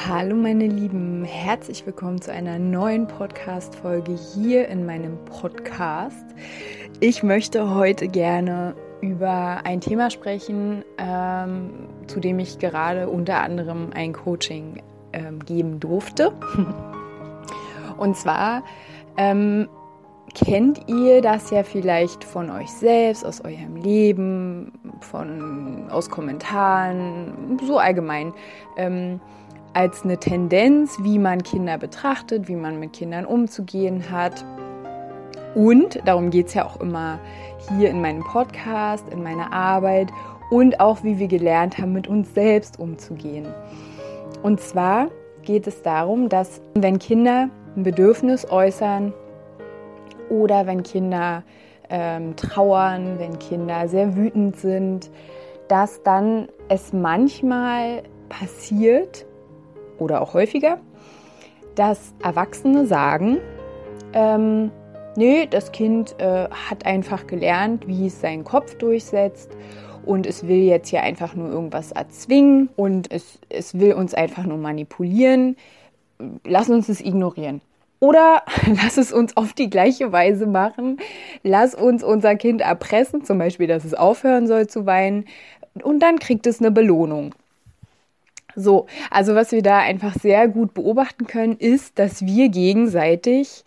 Hallo meine Lieben, herzlich willkommen zu einer neuen Podcast-Folge hier in meinem Podcast. Ich möchte heute gerne über ein Thema sprechen, ähm, zu dem ich gerade unter anderem ein Coaching ähm, geben durfte. Und zwar ähm, kennt ihr das ja vielleicht von euch selbst, aus eurem Leben, von, aus Kommentaren, so allgemein. Als eine Tendenz, wie man Kinder betrachtet, wie man mit Kindern umzugehen hat. Und darum geht es ja auch immer hier in meinem Podcast, in meiner Arbeit und auch wie wir gelernt haben, mit uns selbst umzugehen. Und zwar geht es darum, dass wenn Kinder ein Bedürfnis äußern oder wenn Kinder ähm, trauern, wenn Kinder sehr wütend sind, dass dann es manchmal passiert, oder auch häufiger, dass Erwachsene sagen, ähm, nee, das Kind äh, hat einfach gelernt, wie es seinen Kopf durchsetzt und es will jetzt hier einfach nur irgendwas erzwingen und es, es will uns einfach nur manipulieren. Lass uns es ignorieren. Oder lass es uns auf die gleiche Weise machen. Lass uns unser Kind erpressen, zum Beispiel, dass es aufhören soll zu weinen. Und dann kriegt es eine Belohnung. So, also was wir da einfach sehr gut beobachten können, ist, dass wir gegenseitig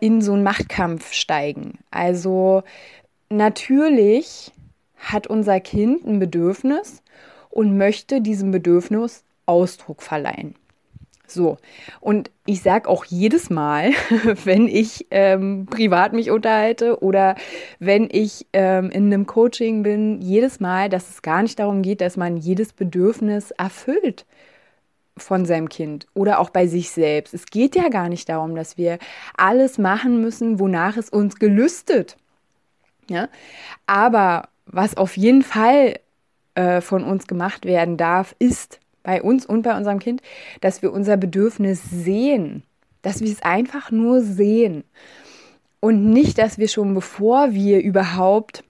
in so einen Machtkampf steigen. Also natürlich hat unser Kind ein Bedürfnis und möchte diesem Bedürfnis Ausdruck verleihen. So, und ich sage auch jedes Mal, wenn ich ähm, privat mich unterhalte oder wenn ich ähm, in einem Coaching bin, jedes Mal, dass es gar nicht darum geht, dass man jedes Bedürfnis erfüllt von seinem Kind oder auch bei sich selbst. Es geht ja gar nicht darum, dass wir alles machen müssen, wonach es uns gelüstet. Ja? Aber was auf jeden Fall äh, von uns gemacht werden darf, ist bei uns und bei unserem Kind, dass wir unser Bedürfnis sehen, dass wir es einfach nur sehen und nicht, dass wir schon bevor wir überhaupt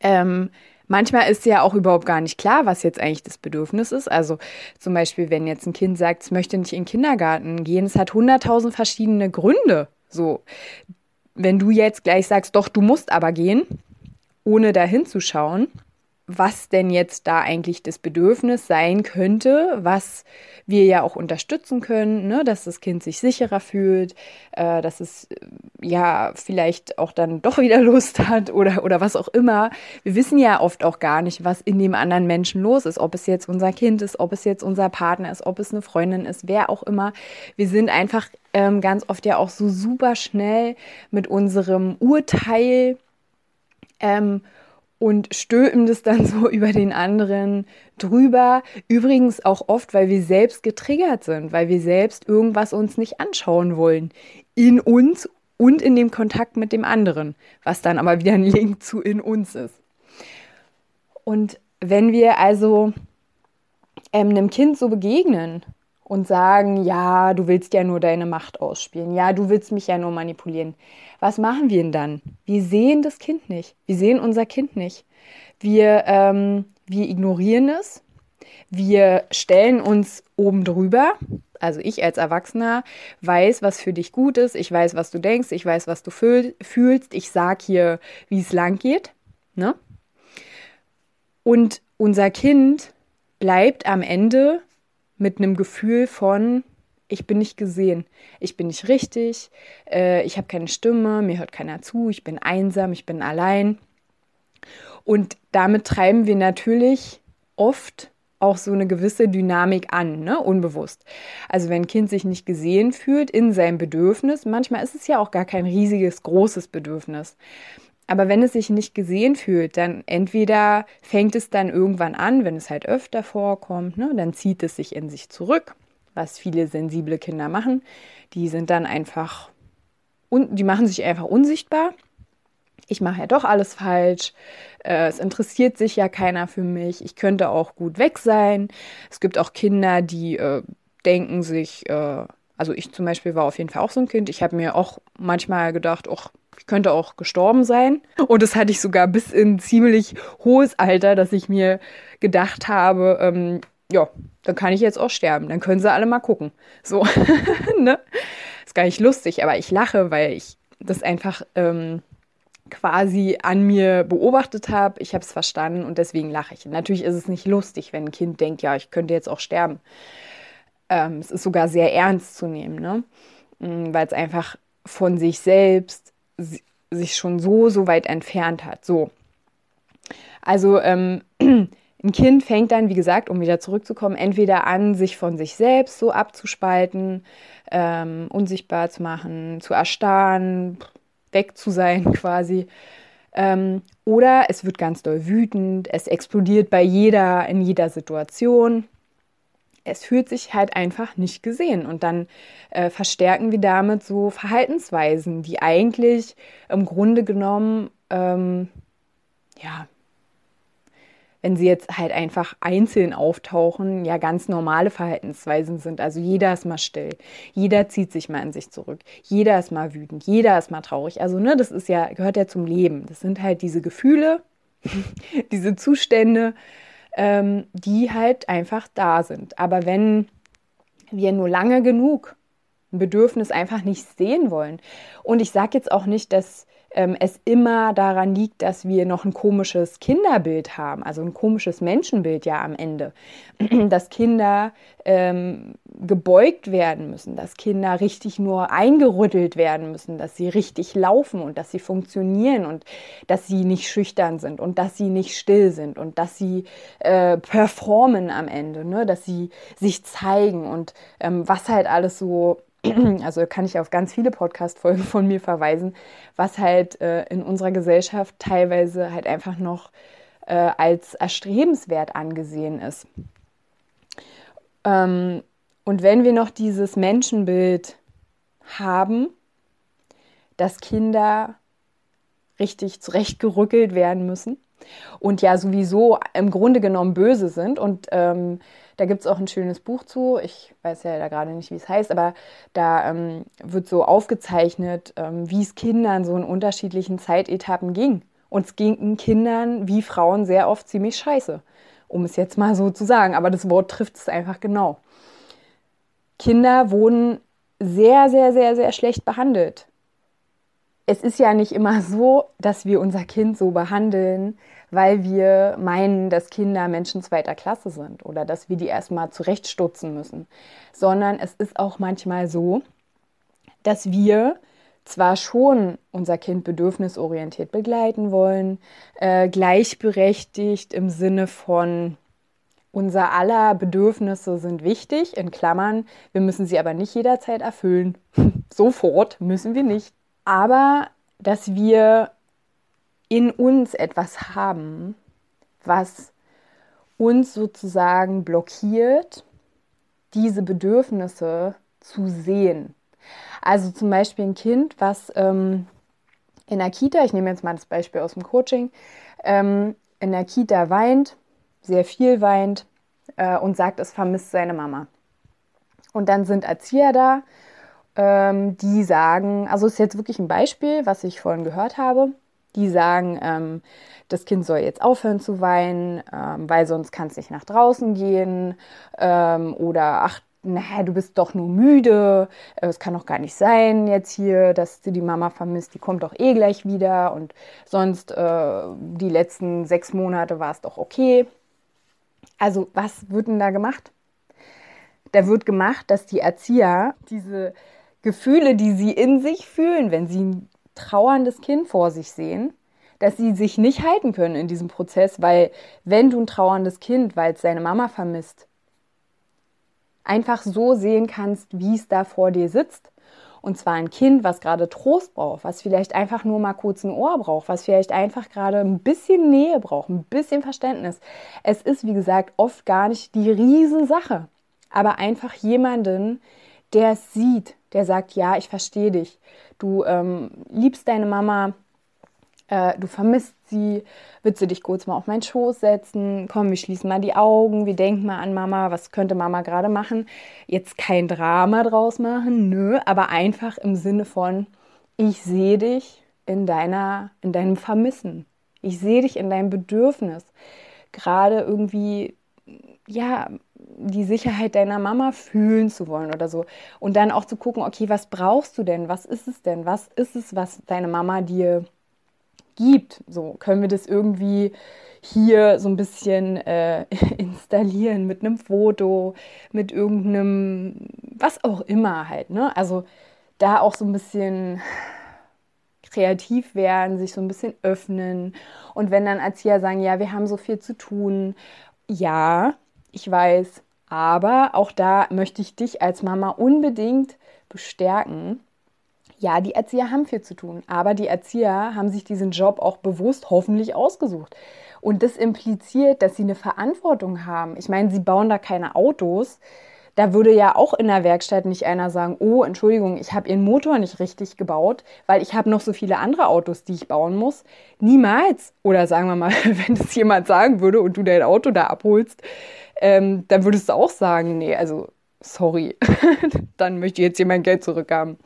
ähm, Manchmal ist ja auch überhaupt gar nicht klar, was jetzt eigentlich das Bedürfnis ist. Also zum Beispiel, wenn jetzt ein Kind sagt, es möchte nicht in den Kindergarten gehen, es hat hunderttausend verschiedene Gründe. So, wenn du jetzt gleich sagst, doch, du musst aber gehen, ohne da hinzuschauen, was denn jetzt da eigentlich das Bedürfnis sein könnte, was wir ja auch unterstützen können, ne? dass das Kind sich sicherer fühlt, äh, dass es äh, ja vielleicht auch dann doch wieder Lust hat oder, oder was auch immer. Wir wissen ja oft auch gar nicht, was in dem anderen Menschen los ist, ob es jetzt unser Kind ist, ob es jetzt unser Partner ist, ob es eine Freundin ist, wer auch immer. Wir sind einfach ähm, ganz oft ja auch so super schnell mit unserem Urteil ähm, und stülpen das dann so über den anderen drüber. Übrigens auch oft, weil wir selbst getriggert sind, weil wir selbst irgendwas uns nicht anschauen wollen. In uns und in dem Kontakt mit dem anderen, was dann aber wieder ein Link zu in uns ist. Und wenn wir also ähm, einem Kind so begegnen und sagen, ja, du willst ja nur deine Macht ausspielen, ja, du willst mich ja nur manipulieren. Was machen wir denn dann? Wir sehen das Kind nicht. Wir sehen unser Kind nicht. Wir, ähm, wir ignorieren es. Wir stellen uns oben drüber. Also ich als Erwachsener weiß, was für dich gut ist. Ich weiß, was du denkst. Ich weiß, was du fühlst. Ich sag hier, wie es lang geht. Ne? Und unser Kind bleibt am Ende mit einem Gefühl von, ich bin nicht gesehen, ich bin nicht richtig, äh, ich habe keine Stimme, mir hört keiner zu, ich bin einsam, ich bin allein. Und damit treiben wir natürlich oft auch so eine gewisse Dynamik an, ne? unbewusst. Also wenn ein Kind sich nicht gesehen fühlt in seinem Bedürfnis, manchmal ist es ja auch gar kein riesiges, großes Bedürfnis. Aber wenn es sich nicht gesehen fühlt, dann entweder fängt es dann irgendwann an, wenn es halt öfter vorkommt, ne, dann zieht es sich in sich zurück, was viele sensible Kinder machen. Die sind dann einfach, und die machen sich einfach unsichtbar. Ich mache ja doch alles falsch. Äh, es interessiert sich ja keiner für mich. Ich könnte auch gut weg sein. Es gibt auch Kinder, die äh, denken sich, äh, also ich zum Beispiel war auf jeden Fall auch so ein Kind. Ich habe mir auch manchmal gedacht, ach, ich könnte auch gestorben sein. Und das hatte ich sogar bis in ziemlich hohes Alter, dass ich mir gedacht habe, ähm, ja, dann kann ich jetzt auch sterben. Dann können sie alle mal gucken. So, ne? Ist gar nicht lustig, aber ich lache, weil ich das einfach ähm, quasi an mir beobachtet habe. Ich habe es verstanden und deswegen lache ich. Natürlich ist es nicht lustig, wenn ein Kind denkt, ja, ich könnte jetzt auch sterben. Ähm, es ist sogar sehr ernst zu nehmen, ne? Mm, weil es einfach von sich selbst sich schon so, so weit entfernt hat. So. Also ähm, ein Kind fängt dann, wie gesagt, um wieder zurückzukommen, entweder an, sich von sich selbst so abzuspalten, ähm, unsichtbar zu machen, zu erstarren, weg zu sein quasi. Ähm, oder es wird ganz doll wütend, es explodiert bei jeder, in jeder Situation es fühlt sich halt einfach nicht gesehen. Und dann äh, verstärken wir damit so Verhaltensweisen, die eigentlich im Grunde genommen, ähm, ja, wenn sie jetzt halt einfach einzeln auftauchen, ja ganz normale Verhaltensweisen sind. Also jeder ist mal still, jeder zieht sich mal in sich zurück, jeder ist mal wütend, jeder ist mal traurig. Also ne, das ist ja gehört ja zum Leben. Das sind halt diese Gefühle, diese Zustände, ähm, die halt einfach da sind. Aber wenn wir nur lange genug ein Bedürfnis einfach nicht sehen wollen, und ich sage jetzt auch nicht, dass ähm, es immer daran liegt, dass wir noch ein komisches Kinderbild haben, also ein komisches Menschenbild ja am Ende, dass Kinder ähm, gebeugt werden müssen, dass Kinder richtig nur eingerüttelt werden müssen, dass sie richtig laufen und dass sie funktionieren und dass sie nicht schüchtern sind und dass sie nicht still sind und dass sie äh, performen am Ende, ne? dass sie sich zeigen und ähm, was halt alles so also kann ich auf ganz viele Podcast-Folgen von mir verweisen, was halt äh, in unserer Gesellschaft teilweise halt einfach noch äh, als erstrebenswert angesehen ist. Ähm, und wenn wir noch dieses Menschenbild haben, dass Kinder richtig zurechtgerückelt werden müssen und ja sowieso im Grunde genommen böse sind und ähm, da gibt es auch ein schönes Buch zu. Ich weiß ja da gerade nicht, wie es heißt, aber da ähm, wird so aufgezeichnet, ähm, wie es Kindern so in unterschiedlichen Zeitetappen ging. Und es ging Kindern wie Frauen sehr oft ziemlich scheiße, um es jetzt mal so zu sagen. Aber das Wort trifft es einfach genau. Kinder wurden sehr, sehr, sehr, sehr schlecht behandelt. Es ist ja nicht immer so, dass wir unser Kind so behandeln, weil wir meinen, dass Kinder Menschen zweiter Klasse sind oder dass wir die erstmal zurechtstutzen müssen, sondern es ist auch manchmal so, dass wir zwar schon unser Kind bedürfnisorientiert begleiten wollen, äh, gleichberechtigt im Sinne von unser aller Bedürfnisse sind wichtig, in Klammern, wir müssen sie aber nicht jederzeit erfüllen. Sofort müssen wir nicht. Aber dass wir in uns etwas haben, was uns sozusagen blockiert, diese Bedürfnisse zu sehen. Also zum Beispiel ein Kind, was ähm, in der Kita, ich nehme jetzt mal das Beispiel aus dem Coaching, ähm, in der Kita weint, sehr viel weint äh, und sagt, es vermisst seine Mama. Und dann sind Erzieher da, ähm, die sagen, also ist jetzt wirklich ein Beispiel, was ich vorhin gehört habe, die sagen, ähm, das Kind soll jetzt aufhören zu weinen, ähm, weil sonst kann es nicht nach draußen gehen. Ähm, oder ach, naja, du bist doch nur müde, äh, es kann doch gar nicht sein jetzt hier, dass du die Mama vermisst, die kommt doch eh gleich wieder. Und sonst äh, die letzten sechs Monate war es doch okay. Also was wird denn da gemacht? Da wird gemacht, dass die Erzieher diese Gefühle, die sie in sich fühlen, wenn sie ein trauerndes Kind vor sich sehen, dass sie sich nicht halten können in diesem Prozess, weil wenn du ein trauerndes Kind, weil es seine Mama vermisst, einfach so sehen kannst, wie es da vor dir sitzt. Und zwar ein Kind, was gerade Trost braucht, was vielleicht einfach nur mal kurz ein Ohr braucht, was vielleicht einfach gerade ein bisschen Nähe braucht, ein bisschen Verständnis. Es ist, wie gesagt, oft gar nicht die Riesensache. aber einfach jemanden, der es sieht, der sagt, ja, ich verstehe dich. Du ähm, liebst deine Mama, äh, du vermisst sie, willst du dich kurz mal auf meinen Schoß setzen? Komm, wir schließen mal die Augen, wir denken mal an Mama, was könnte Mama gerade machen? Jetzt kein Drama draus machen, nö, aber einfach im Sinne von, ich sehe dich in deiner, in deinem Vermissen. Ich sehe dich in deinem Bedürfnis. Gerade irgendwie, ja, die Sicherheit deiner Mama fühlen zu wollen oder so. Und dann auch zu gucken, okay, was brauchst du denn? Was ist es denn? Was ist es, was deine Mama dir gibt? So können wir das irgendwie hier so ein bisschen äh, installieren mit einem Foto, mit irgendeinem, was auch immer halt. Ne? Also da auch so ein bisschen kreativ werden, sich so ein bisschen öffnen. Und wenn dann Erzieher sagen, ja, wir haben so viel zu tun, ja, ich weiß, aber auch da möchte ich dich als Mama unbedingt bestärken. Ja, die Erzieher haben viel zu tun, aber die Erzieher haben sich diesen Job auch bewusst hoffentlich ausgesucht. Und das impliziert, dass sie eine Verantwortung haben. Ich meine, sie bauen da keine Autos. Da würde ja auch in der Werkstatt nicht einer sagen, oh, Entschuldigung, ich habe Ihren Motor nicht richtig gebaut, weil ich habe noch so viele andere Autos, die ich bauen muss. Niemals. Oder sagen wir mal, wenn das jemand sagen würde und du dein Auto da abholst, ähm, dann würdest du auch sagen, nee, also sorry, dann möchte ich jetzt hier mein Geld zurückhaben.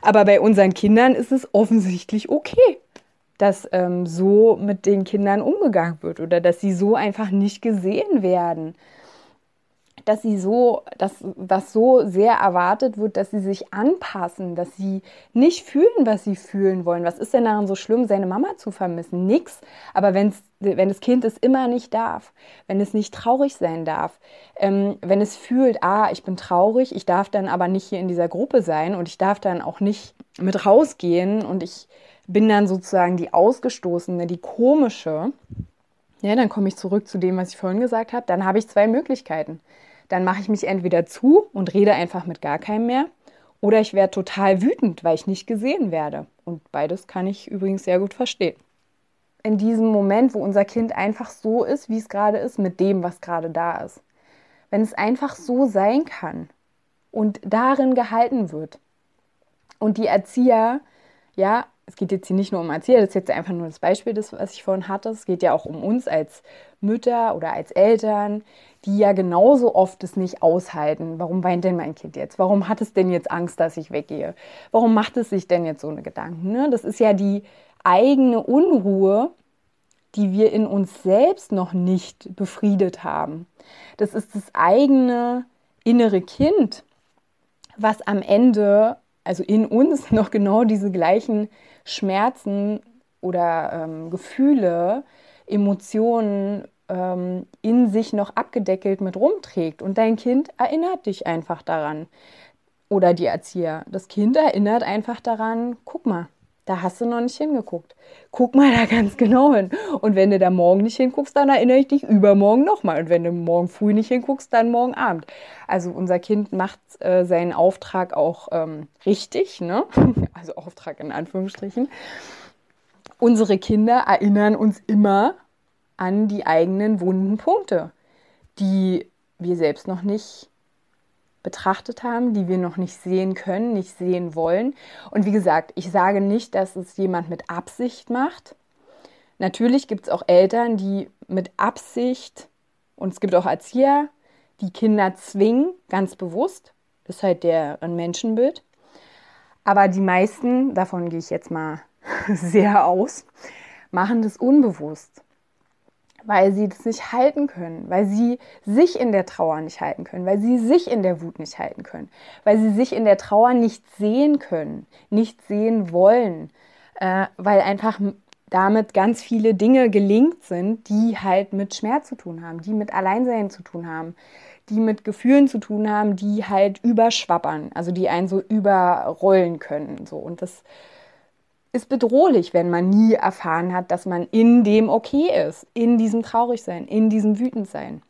Aber bei unseren Kindern ist es offensichtlich okay, dass ähm, so mit den Kindern umgegangen wird oder dass sie so einfach nicht gesehen werden dass sie so, dass das so sehr erwartet wird, dass sie sich anpassen, dass sie nicht fühlen, was sie fühlen wollen. Was ist denn daran so schlimm, seine Mama zu vermissen? Nix. Aber wenn's, wenn das Kind es immer nicht darf, wenn es nicht traurig sein darf, ähm, wenn es fühlt, ah, ich bin traurig, ich darf dann aber nicht hier in dieser Gruppe sein und ich darf dann auch nicht mit rausgehen und ich bin dann sozusagen die Ausgestoßene, die komische, ja, dann komme ich zurück zu dem, was ich vorhin gesagt habe. Dann habe ich zwei Möglichkeiten dann mache ich mich entweder zu und rede einfach mit gar keinem mehr oder ich werde total wütend, weil ich nicht gesehen werde. Und beides kann ich übrigens sehr gut verstehen. In diesem Moment, wo unser Kind einfach so ist, wie es gerade ist, mit dem, was gerade da ist. Wenn es einfach so sein kann und darin gehalten wird. Und die Erzieher, ja, es geht jetzt hier nicht nur um Erzieher, das ist jetzt einfach nur das Beispiel, das, was ich vorhin hatte. Es geht ja auch um uns als Mütter oder als Eltern, die ja genauso oft es nicht aushalten. Warum weint denn mein Kind jetzt? Warum hat es denn jetzt Angst, dass ich weggehe? Warum macht es sich denn jetzt so eine Gedanken? Ne? Das ist ja die eigene Unruhe, die wir in uns selbst noch nicht befriedet haben. Das ist das eigene innere Kind, was am Ende, also in uns, noch genau diese gleichen Schmerzen oder ähm, Gefühle, Emotionen ähm, in sich noch abgedeckelt mit rumträgt. Und dein Kind erinnert dich einfach daran. Oder die Erzieher. Das Kind erinnert einfach daran, guck mal, da hast du noch nicht hingeguckt. Guck mal da ganz genau hin. Und wenn du da morgen nicht hinguckst, dann erinnere ich dich übermorgen nochmal. Und wenn du morgen früh nicht hinguckst, dann morgen Abend. Also unser Kind macht äh, seinen Auftrag auch ähm, richtig, ne? Also Auftrag in Anführungsstrichen. Unsere Kinder erinnern uns immer an die eigenen wunden Punkte, die wir selbst noch nicht betrachtet haben, die wir noch nicht sehen können, nicht sehen wollen. Und wie gesagt, ich sage nicht, dass es jemand mit Absicht macht. Natürlich gibt es auch Eltern, die mit Absicht, und es gibt auch Erzieher, die Kinder zwingen, ganz bewusst. Das ist halt deren Menschenbild. Aber die meisten, davon gehe ich jetzt mal sehr aus, machen das unbewusst weil sie das nicht halten können, weil sie sich in der Trauer nicht halten können, weil sie sich in der Wut nicht halten können, weil sie sich in der Trauer nicht sehen können, nicht sehen wollen, äh, weil einfach damit ganz viele Dinge gelingt sind, die halt mit Schmerz zu tun haben, die mit Alleinsein zu tun haben, die mit Gefühlen zu tun haben, die halt überschwappern, also die einen so überrollen können, so. Und das ist bedrohlich, wenn man nie erfahren hat, dass man in dem okay ist, in diesem Traurigsein, in diesem Wütendsein.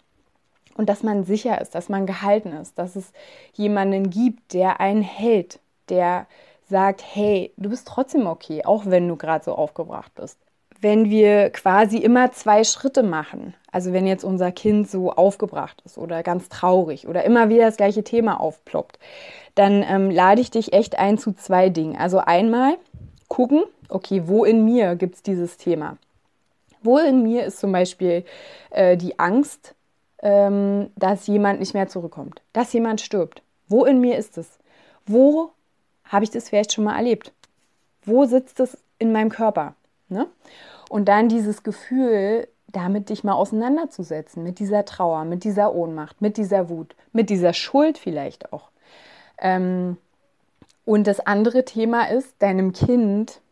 Und dass man sicher ist, dass man gehalten ist, dass es jemanden gibt, der einen hält, der sagt, hey, du bist trotzdem okay, auch wenn du gerade so aufgebracht bist. wenn wir quasi immer zwei Schritte machen. Also wenn jetzt unser Kind so aufgebracht ist oder ganz traurig oder immer wieder das gleiche Thema aufploppt, dann ähm, lade ich dich echt ein zu zwei Dingen. Also einmal gucken, okay, wo in mir gibt es dieses Thema? Wo in mir ist zum Beispiel äh, die Angst, ähm, dass jemand nicht mehr zurückkommt, dass jemand stirbt? Wo in mir ist es? Wo habe ich das vielleicht schon mal erlebt? Wo sitzt es in meinem Körper? Ne? Und dann dieses Gefühl, damit dich mal auseinanderzusetzen, mit dieser Trauer, mit dieser Ohnmacht, mit dieser Wut, mit dieser Schuld vielleicht auch. Ähm, und das andere Thema ist, deinem Kind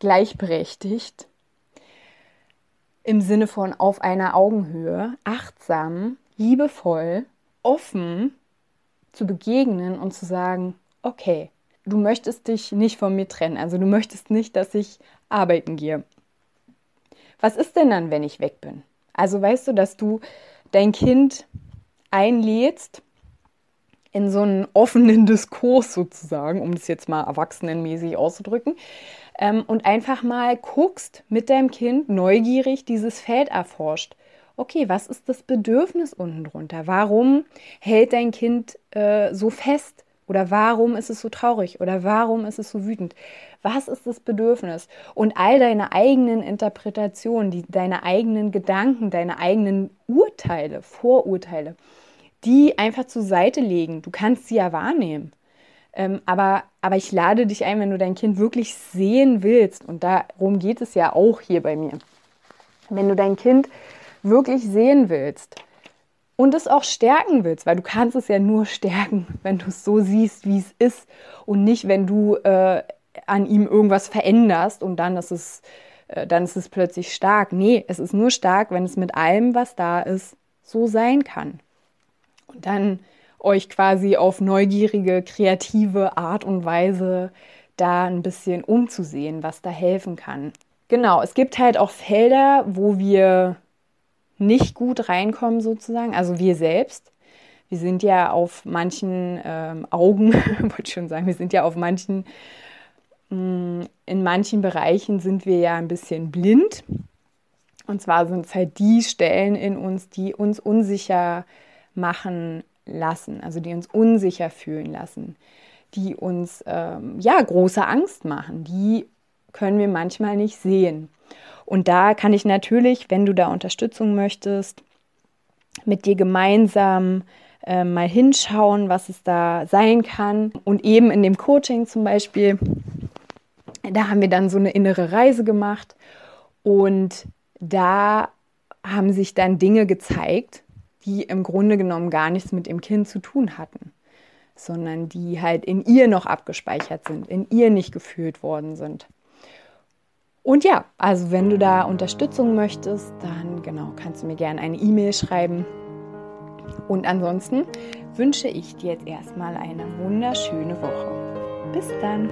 gleichberechtigt im Sinne von auf einer Augenhöhe, achtsam, liebevoll, offen zu begegnen und zu sagen, okay, du möchtest dich nicht von mir trennen, also du möchtest nicht, dass ich arbeiten gehe. Was ist denn dann, wenn ich weg bin? Also weißt du, dass du dein Kind einlädst in so einen offenen Diskurs sozusagen, um das jetzt mal erwachsenenmäßig auszudrücken, ähm, und einfach mal guckst mit deinem Kind neugierig dieses Feld erforscht. Okay, was ist das Bedürfnis unten drunter? Warum hält dein Kind äh, so fest? Oder warum ist es so traurig? Oder warum ist es so wütend? Was ist das Bedürfnis? Und all deine eigenen Interpretationen, die, deine eigenen Gedanken, deine eigenen Urteile, Vorurteile, die einfach zur Seite legen. Du kannst sie ja wahrnehmen. Ähm, aber, aber ich lade dich ein, wenn du dein Kind wirklich sehen willst, und darum geht es ja auch hier bei mir. Wenn du dein Kind wirklich sehen willst und es auch stärken willst, weil du kannst es ja nur stärken, wenn du es so siehst, wie es ist und nicht, wenn du äh, an ihm irgendwas veränderst und dann ist es äh, dann ist es plötzlich stark. Nee, es ist nur stark, wenn es mit allem, was da ist, so sein kann. Und dann euch quasi auf neugierige, kreative Art und Weise da ein bisschen umzusehen, was da helfen kann. Genau, es gibt halt auch Felder, wo wir nicht gut reinkommen sozusagen, also wir selbst. Wir sind ja auf manchen ähm, Augen, wollte schon sagen, wir sind ja auf manchen, mh, mm, in manchen Bereichen sind wir ja ein bisschen blind. Und zwar sind es halt die Stellen in uns, die uns unsicher machen lassen, also die uns unsicher fühlen lassen, die uns ähm, ja große Angst machen, die können wir manchmal nicht sehen. Und da kann ich natürlich, wenn du da Unterstützung möchtest, mit dir gemeinsam äh, mal hinschauen, was es da sein kann. Und eben in dem Coaching zum Beispiel, da haben wir dann so eine innere Reise gemacht und da haben sich dann Dinge gezeigt, die im Grunde genommen gar nichts mit dem Kind zu tun hatten, sondern die halt in ihr noch abgespeichert sind, in ihr nicht gefühlt worden sind. Und ja, also wenn du da Unterstützung möchtest, dann genau kannst du mir gerne eine E-Mail schreiben. Und ansonsten wünsche ich dir jetzt erstmal eine wunderschöne Woche. Bis dann.